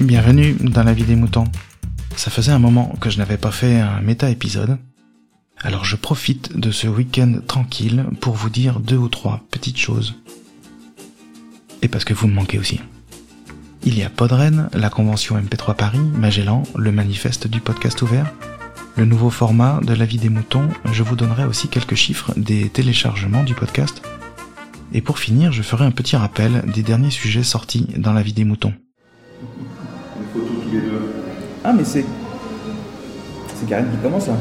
Bienvenue dans la vie des moutons. Ça faisait un moment que je n'avais pas fait un méta-épisode, alors je profite de ce week-end tranquille pour vous dire deux ou trois petites choses. Et parce que vous me manquez aussi. Il y a Podren, la convention MP3 Paris, Magellan, le manifeste du podcast ouvert, le nouveau format de la vie des moutons, je vous donnerai aussi quelques chiffres des téléchargements du podcast. Et pour finir, je ferai un petit rappel des derniers sujets sortis dans la vie des moutons. Ah, mais c'est. C'est Karine qui commence là.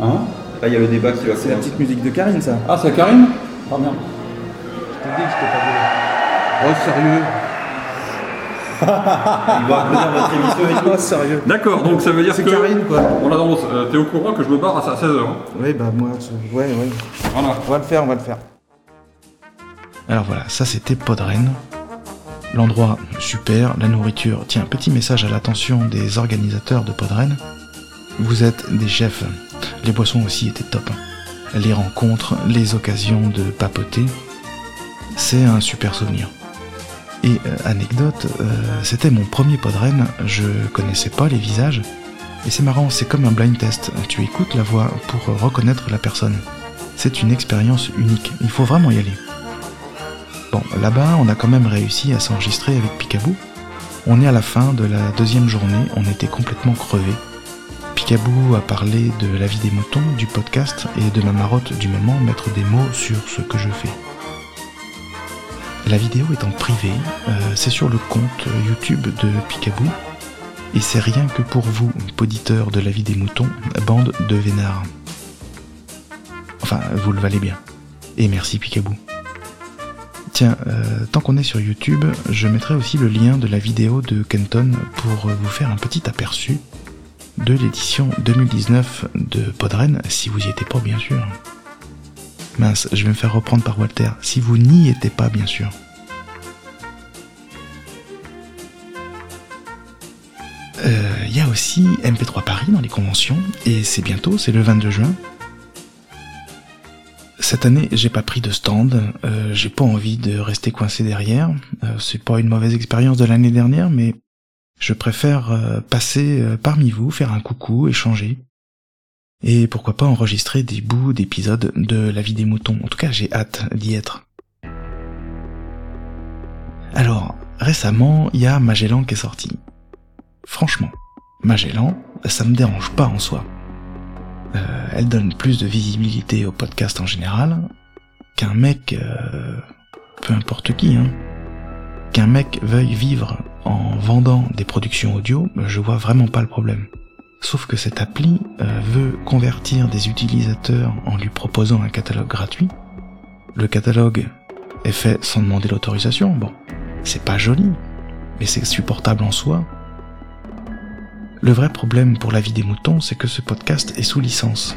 Hein Là, il y a le débat qui va C'est la petite musique de Karine, ça. Ah, c'est Karine Ah merde. Je te dis que je t'ai pas Oh, sérieux Il va revenir votre émission et tout. Oh, sérieux. D'accord, donc ça veut dire C'est que. Karine, quoi. On l'annonce. Euh, T'es au courant que je me barre à 16h. Oui, bah moi, je- ouais, ouais. Voilà. On va le faire, on va le faire. Alors voilà, ça c'était Podren. L'endroit super, la nourriture. Tiens, petit message à l'attention des organisateurs de Podren. Vous êtes des chefs. Les boissons aussi étaient top. Les rencontres, les occasions de papoter. C'est un super souvenir. Et euh, anecdote, euh, c'était mon premier Podren, je connaissais pas les visages. Et c'est marrant, c'est comme un blind test. Tu écoutes la voix pour reconnaître la personne. C'est une expérience unique, il faut vraiment y aller. Là-bas, on a quand même réussi à s'enregistrer avec Picaboo. On est à la fin de la deuxième journée, on était complètement crevés. Picaboo a parlé de la vie des moutons, du podcast et de ma marotte du moment, mettre des mots sur ce que je fais. La vidéo est en privé, euh, c'est sur le compte YouTube de Picaboo, et c'est rien que pour vous, poditeurs de la vie des moutons, bande de vénards. Enfin, vous le valez bien. Et merci Picaboo. Tiens, euh, tant qu'on est sur YouTube, je mettrai aussi le lien de la vidéo de Kenton pour vous faire un petit aperçu de l'édition 2019 de Podren, si vous y étiez pas bien sûr. Mince, je vais me faire reprendre par Walter, si vous n'y étiez pas bien sûr. Euh, Il y a aussi MP3 Paris dans les conventions, et c'est bientôt, c'est le 22 juin. Cette année, j'ai pas pris de stand, euh, j'ai pas envie de rester coincé derrière. Euh, c'est pas une mauvaise expérience de l'année dernière, mais je préfère euh, passer parmi vous, faire un coucou, échanger. Et pourquoi pas enregistrer des bouts d'épisodes de La vie des moutons. En tout cas, j'ai hâte d'y être. Alors, récemment, il y a Magellan qui est sorti. Franchement, Magellan, ça me dérange pas en soi. Euh, elle donne plus de visibilité au podcast en général qu'un mec, euh, peu importe qui, hein, qu'un mec veuille vivre en vendant des productions audio, je vois vraiment pas le problème. Sauf que cette appli euh, veut convertir des utilisateurs en lui proposant un catalogue gratuit. Le catalogue est fait sans demander l'autorisation. Bon, c'est pas joli, mais c'est supportable en soi. Le vrai problème pour la vie des moutons, c'est que ce podcast est sous licence,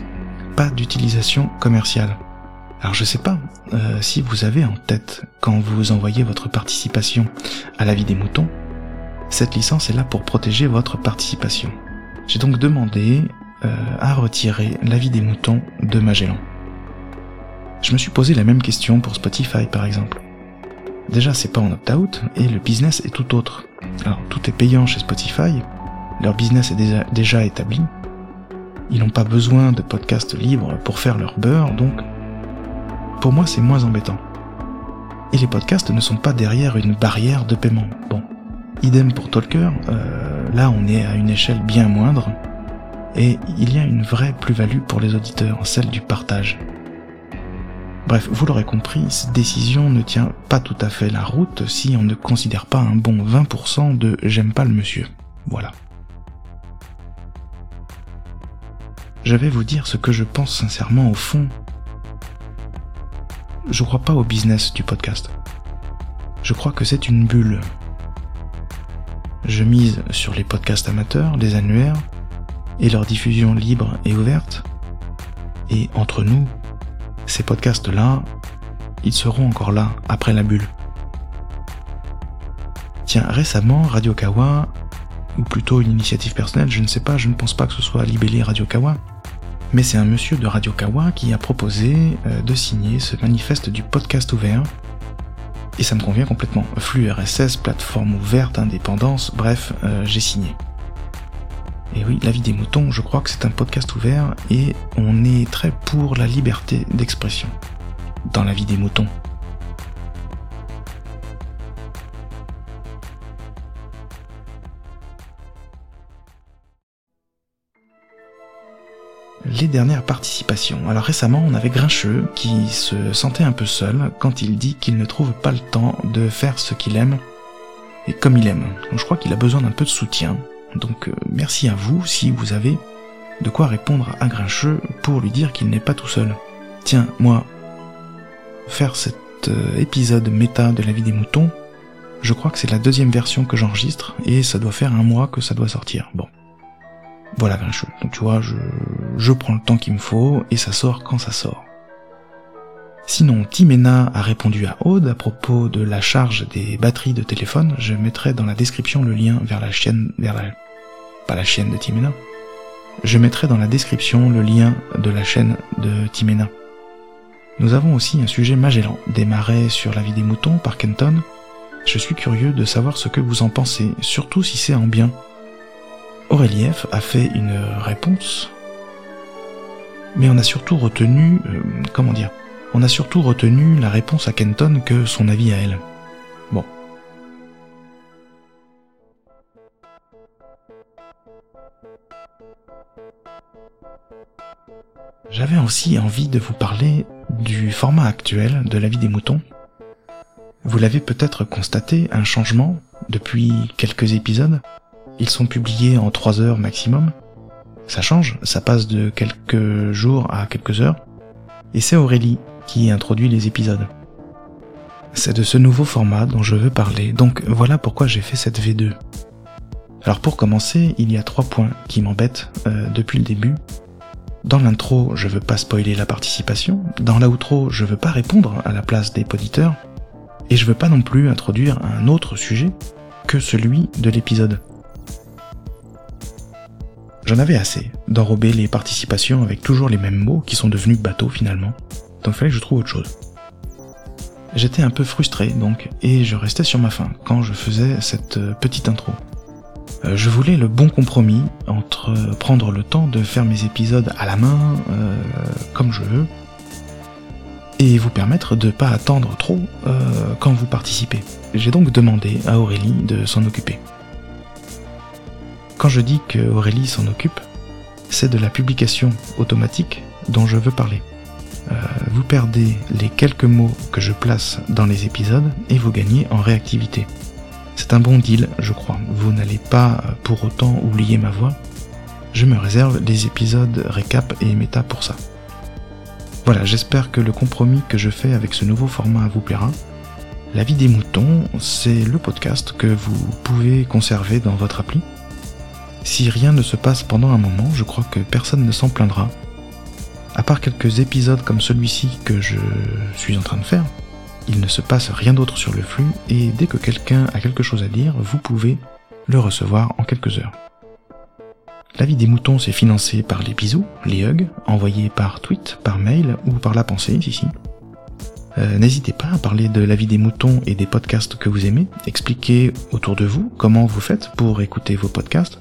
pas d'utilisation commerciale. Alors je sais pas euh, si vous avez en tête, quand vous envoyez votre participation à la vie des moutons, cette licence est là pour protéger votre participation. J'ai donc demandé euh, à retirer la vie des moutons de Magellan. Je me suis posé la même question pour Spotify par exemple. Déjà c'est pas en opt-out et le business est tout autre. Alors tout est payant chez Spotify, leur business est déjà, établi, ils n'ont pas besoin de podcasts libres pour faire leur beurre, donc pour moi c'est moins embêtant. Et les podcasts ne sont pas derrière une barrière de paiement. Bon, idem pour Talker, euh, là on est à une échelle bien moindre, et il y a une vraie plus-value pour les auditeurs, celle du partage. Bref, vous l'aurez compris, cette décision ne tient pas tout à fait la route si on ne considère pas un bon 20% de j'aime pas le monsieur. Voilà. Je vais vous dire ce que je pense sincèrement au fond. Je crois pas au business du podcast. Je crois que c'est une bulle. Je mise sur les podcasts amateurs, les annuaires, et leur diffusion libre et ouverte. Et entre nous, ces podcasts-là, ils seront encore là après la bulle. Tiens, récemment, Radio Kawa, ou plutôt une initiative personnelle, je ne sais pas, je ne pense pas que ce soit libellé Radio Kawa, mais c'est un monsieur de Radio Kawa qui a proposé euh, de signer ce manifeste du podcast ouvert. Et ça me convient complètement. Flux RSS, plateforme ouverte, indépendance, bref, euh, j'ai signé. Et oui, La vie des moutons, je crois que c'est un podcast ouvert et on est très pour la liberté d'expression. Dans La vie des moutons. Les dernières participations. Alors récemment, on avait Grincheux qui se sentait un peu seul quand il dit qu'il ne trouve pas le temps de faire ce qu'il aime et comme il aime. je crois qu'il a besoin d'un peu de soutien. Donc euh, merci à vous si vous avez de quoi répondre à Grincheux pour lui dire qu'il n'est pas tout seul. Tiens, moi, faire cet euh, épisode méta de la vie des moutons, je crois que c'est la deuxième version que j'enregistre et ça doit faire un mois que ça doit sortir. Bon. Voilà Grincheux. Donc tu vois, je, je prends le temps qu'il me faut et ça sort quand ça sort. Sinon, Timena a répondu à Aude à propos de la charge des batteries de téléphone. Je mettrai dans la description le lien vers la chaîne, vers la, pas la chaîne de Timena. Je mettrai dans la description le lien de la chaîne de Timena. Nous avons aussi un sujet Magellan, démarré sur la vie des moutons par Kenton. Je suis curieux de savoir ce que vous en pensez, surtout si c'est en bien. A fait une réponse, mais on a surtout retenu, euh, comment dire, on a surtout retenu la réponse à Kenton que son avis à elle. Bon. J'avais aussi envie de vous parler du format actuel de la vie des moutons. Vous l'avez peut-être constaté, un changement depuis quelques épisodes. Ils sont publiés en 3 heures maximum. Ça change, ça passe de quelques jours à quelques heures. Et c'est Aurélie qui introduit les épisodes. C'est de ce nouveau format dont je veux parler, donc voilà pourquoi j'ai fait cette V2. Alors pour commencer, il y a trois points qui m'embêtent euh, depuis le début. Dans l'intro, je veux pas spoiler la participation, dans l'outro, je veux pas répondre à la place des poditeurs, et je veux pas non plus introduire un autre sujet que celui de l'épisode. J'en avais assez d'enrober les participations avec toujours les mêmes mots qui sont devenus bateaux finalement. Donc fallait que je trouve autre chose. J'étais un peu frustré donc, et je restais sur ma faim quand je faisais cette euh, petite intro. Euh, je voulais le bon compromis entre euh, prendre le temps de faire mes épisodes à la main, comme je veux, et vous permettre de pas attendre trop quand vous participez. J'ai donc demandé à Aurélie de s'en occuper. Quand je dis que Aurélie s'en occupe, c'est de la publication automatique dont je veux parler. Euh, vous perdez les quelques mots que je place dans les épisodes et vous gagnez en réactivité. C'est un bon deal, je crois. Vous n'allez pas pour autant oublier ma voix. Je me réserve les épisodes récap et méta pour ça. Voilà, j'espère que le compromis que je fais avec ce nouveau format vous plaira. La vie des moutons, c'est le podcast que vous pouvez conserver dans votre appli si rien ne se passe pendant un moment, je crois que personne ne s'en plaindra. À part quelques épisodes comme celui-ci que je suis en train de faire, il ne se passe rien d'autre sur le flux et dès que quelqu'un a quelque chose à dire, vous pouvez le recevoir en quelques heures. La vie des moutons c'est financé par les bisous, les hugs, envoyés par tweet, par mail ou par la pensée, ici. Euh, N'hésitez pas à parler de la vie des moutons et des podcasts que vous aimez, expliquez autour de vous comment vous faites pour écouter vos podcasts,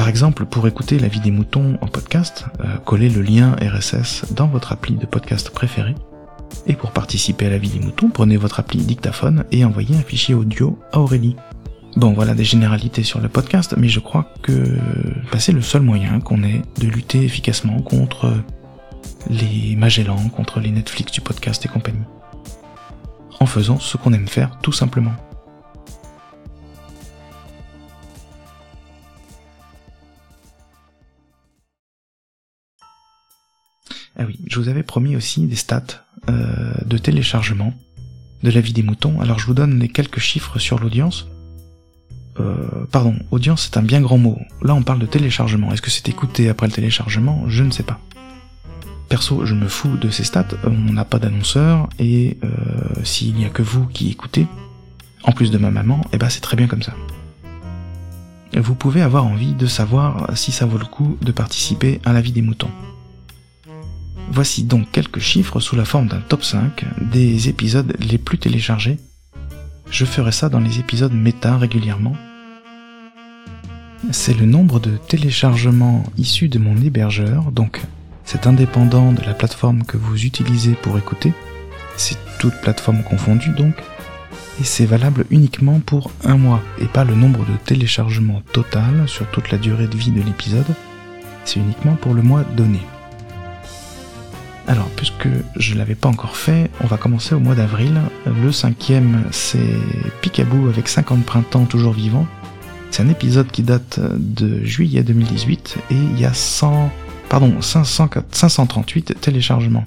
par exemple, pour écouter La vie des moutons en podcast, euh, collez le lien RSS dans votre appli de podcast préféré. Et pour participer à La vie des moutons, prenez votre appli dictaphone et envoyez un fichier audio à Aurélie. Bon, voilà des généralités sur le podcast, mais je crois que bah, c'est le seul moyen qu'on ait de lutter efficacement contre les Magellan, contre les Netflix du podcast et compagnie. En faisant ce qu'on aime faire tout simplement. Je vous avais promis aussi des stats euh, de téléchargement de la vie des moutons. Alors je vous donne les quelques chiffres sur l'audience. Euh, pardon, audience c'est un bien grand mot. Là on parle de téléchargement. Est-ce que c'est écouté après le téléchargement? Je ne sais pas. Perso, je me fous de ces stats. On n'a pas d'annonceur et euh, s'il n'y a que vous qui écoutez, en plus de ma maman, eh ben c'est très bien comme ça. Vous pouvez avoir envie de savoir si ça vaut le coup de participer à la vie des moutons. Voici donc quelques chiffres sous la forme d'un top 5 des épisodes les plus téléchargés Je ferai ça dans les épisodes méta régulièrement. C'est le nombre de téléchargements issus de mon hébergeur, donc c'est indépendant de la plateforme que vous utilisez pour écouter, c'est toute plateforme confondue donc, et c'est valable uniquement pour un mois, et pas le nombre de téléchargements total sur toute la durée de vie de l'épisode, c'est uniquement pour le mois donné. Alors, puisque je l'avais pas encore fait, on va commencer au mois d'avril. Le cinquième, c'est Picaboo avec 50 printemps toujours vivant. C'est un épisode qui date de juillet 2018 et il y a 100, pardon, 538 téléchargements.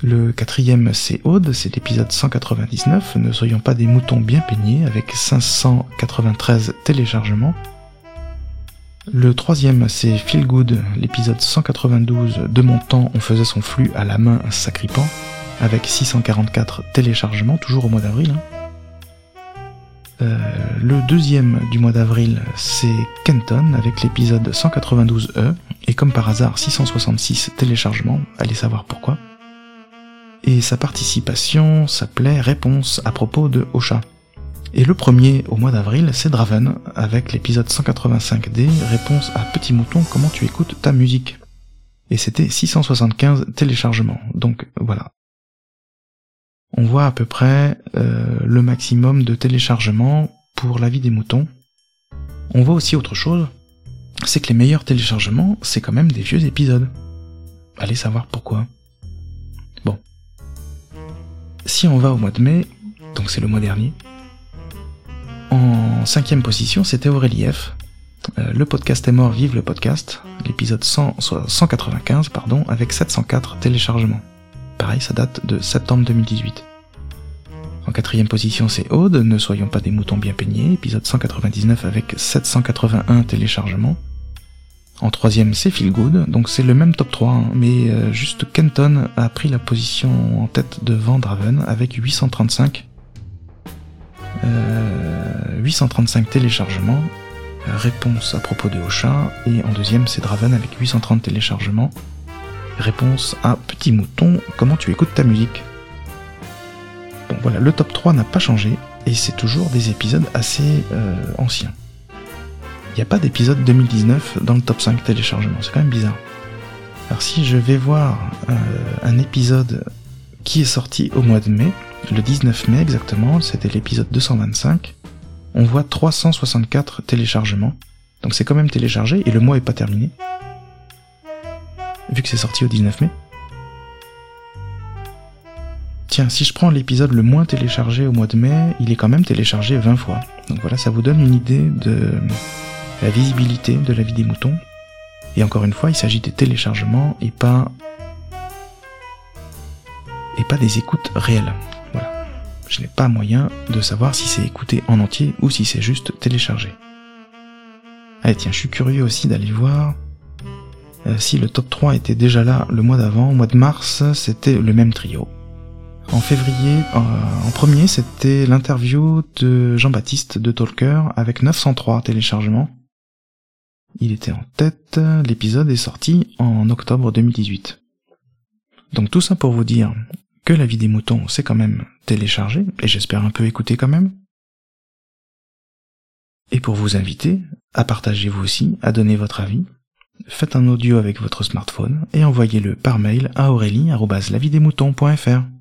Le quatrième, c'est Aude, c'est l'épisode 199, Ne soyons pas des moutons bien peignés, avec 593 téléchargements. Le troisième, c'est Feel Good, l'épisode 192 de mon temps, on faisait son flux à la main sacripant, avec 644 téléchargements, toujours au mois d'avril. Hein. Euh, le deuxième du mois d'avril, c'est Kenton, avec l'épisode 192E, et comme par hasard, 666 téléchargements, allez savoir pourquoi. Et sa participation s'appelait Réponse à propos de Ocha. Et le premier au mois d'avril, c'est Draven, avec l'épisode 185D, réponse à Petit Mouton, comment tu écoutes ta musique. Et c'était 675 téléchargements, donc voilà. On voit à peu près euh, le maximum de téléchargements pour la vie des moutons. On voit aussi autre chose, c'est que les meilleurs téléchargements, c'est quand même des vieux épisodes. Allez savoir pourquoi. Bon. Si on va au mois de mai, donc c'est le mois dernier, cinquième position, c'était Aurélie F. Euh, le podcast est mort, vive le podcast. L'épisode 195, pardon, avec 704 téléchargements. Pareil, ça date de septembre 2018. En quatrième position, c'est Aude, Ne soyons pas des moutons bien peignés, épisode 199 avec 781 téléchargements. En troisième, c'est Feel Good, donc c'est le même top 3, hein, mais euh, juste Kenton a pris la position en tête de Vandraven avec 835 835 euh, téléchargements, euh, réponse à propos de Ocha, et en deuxième c'est Draven avec 830 téléchargements, réponse à Petit Mouton, comment tu écoutes ta musique? Bon voilà, le top 3 n'a pas changé, et c'est toujours des épisodes assez euh, anciens. Il n'y a pas d'épisode 2019 dans le top 5 téléchargements, c'est quand même bizarre. Alors si je vais voir un épisode qui est sorti au mois de mai, le 19 mai exactement, c'était l'épisode 225, on voit 364 téléchargements. Donc c'est quand même téléchargé et le mois est pas terminé. Vu que c'est sorti au 19 mai. Tiens, si je prends l'épisode le moins téléchargé au mois de mai, il est quand même téléchargé 20 fois. Donc voilà, ça vous donne une idée de la visibilité de la vie des moutons. Et encore une fois, il s'agit des téléchargements et pas et pas des écoutes réelles je n'ai pas moyen de savoir si c'est écouté en entier ou si c'est juste téléchargé. Allez tiens, je suis curieux aussi d'aller voir euh, si le top 3 était déjà là le mois d'avant. Au mois de mars, c'était le même trio. En février, euh, en premier, c'était l'interview de Jean-Baptiste de Talker avec 903 téléchargements. Il était en tête, l'épisode est sorti en octobre 2018. Donc tout ça pour vous dire que la vie des moutons c'est quand même téléchargé, et j'espère un peu écouté quand même. Et pour vous inviter, à partager vous aussi, à donner votre avis, faites un audio avec votre smartphone et envoyez-le par mail à aurélie.lavidesmoutons.fr.